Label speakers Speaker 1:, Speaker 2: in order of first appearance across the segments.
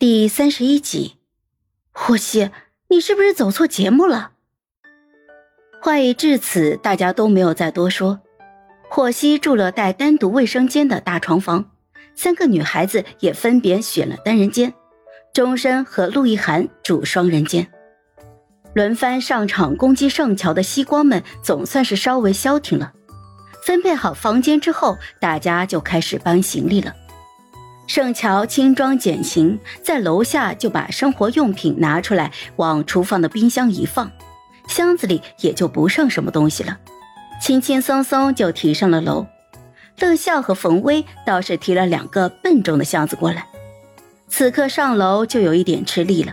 Speaker 1: 第三十一集，霍希，你是不是走错节目了？话已至此，大家都没有再多说。霍希住了带单独卫生间的大床房，三个女孩子也分别选了单人间，钟深和陆亦涵住双人间。轮番上场攻击圣桥的西光们总算是稍微消停了。分配好房间之后，大家就开始搬行李了。盛乔轻装简行，在楼下就把生活用品拿出来，往厨房的冰箱一放，箱子里也就不剩什么东西了，轻轻松松就提上了楼。乐笑和冯威倒是提了两个笨重的箱子过来，此刻上楼就有一点吃力了。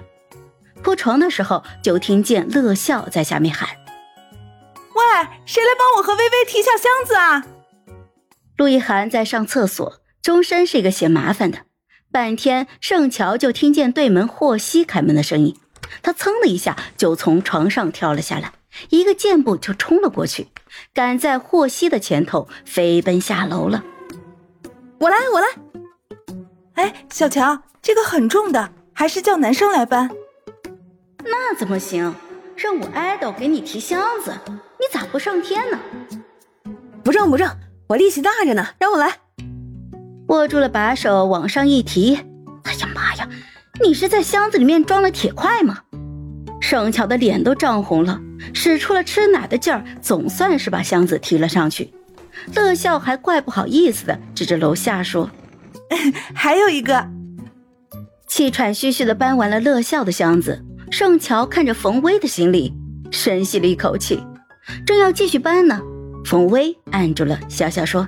Speaker 1: 铺床的时候，就听见乐笑在下面喊：“
Speaker 2: 喂，谁来帮我和微微提下箱子啊？”
Speaker 1: 陆一涵在上厕所。钟深是一个嫌麻烦的，半天盛乔就听见对门霍希开门的声音，他噌的一下就从床上跳了下来，一个箭步就冲了过去，赶在霍希的前头飞奔下楼了。
Speaker 2: 我来，我来。哎，小乔，这个很重的，还是叫男生来搬。
Speaker 1: 那怎么行？让我爱豆给你提箱子，你咋不上天呢？
Speaker 2: 不正不正，我力气大着呢，让我来。
Speaker 1: 握住了把手，往上一提，哎呀妈呀！你是在箱子里面装了铁块吗？盛乔的脸都涨红了，使出了吃奶的劲儿，总算是把箱子提了上去。乐笑还怪不好意思的，指着楼下说：“
Speaker 2: 还有一个。”
Speaker 1: 气喘吁吁的搬完了乐笑的箱子，盛乔看着冯威的行李，深吸了一口气，正要继续搬呢，冯威按住了，笑笑说。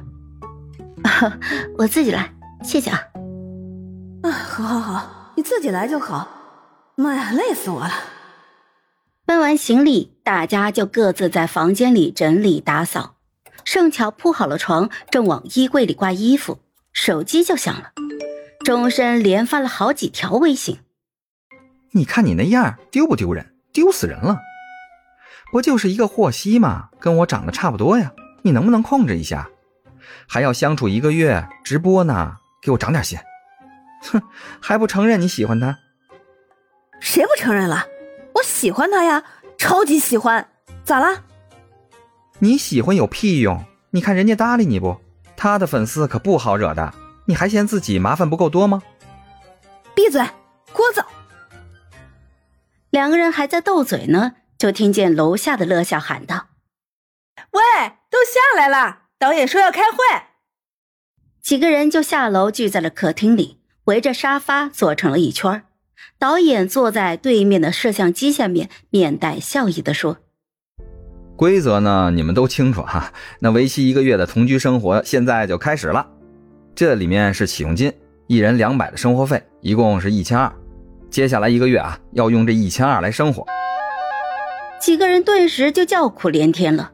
Speaker 1: 我自己来，谢谢啊。
Speaker 2: 啊，好，好，好，你自己来就好。妈呀，累死我了！
Speaker 1: 搬完行李，大家就各自在房间里整理打扫。盛乔铺好了床，正往衣柜里挂衣服，手机就响了。钟深连发了好几条微信。
Speaker 3: 你看你那样，丢不丢人？丢死人了！不就是一个霍希吗？跟我长得差不多呀。你能不能控制一下？还要相处一个月，直播呢，给我长点心！哼，还不承认你喜欢他？
Speaker 2: 谁不承认了？我喜欢他呀，超级喜欢！咋啦？
Speaker 3: 你喜欢有屁用？你看人家搭理你不？他的粉丝可不好惹的，你还嫌自己麻烦不够多吗？
Speaker 2: 闭嘴，聒噪！
Speaker 1: 两个人还在斗嘴呢，就听见楼下的乐笑喊道：“
Speaker 2: 喂，都下来了。”导演说要开会，
Speaker 1: 几个人就下楼聚在了客厅里，围着沙发坐成了一圈。导演坐在对面的摄像机下面，面带笑意的说：“
Speaker 3: 规则呢，你们都清楚哈。那为期一个月的同居生活现在就开始了。这里面是启用金，一人两百的生活费，一共是一千二。接下来一个月啊，要用这一千二来生活。”
Speaker 1: 几个人顿时就叫苦连天了。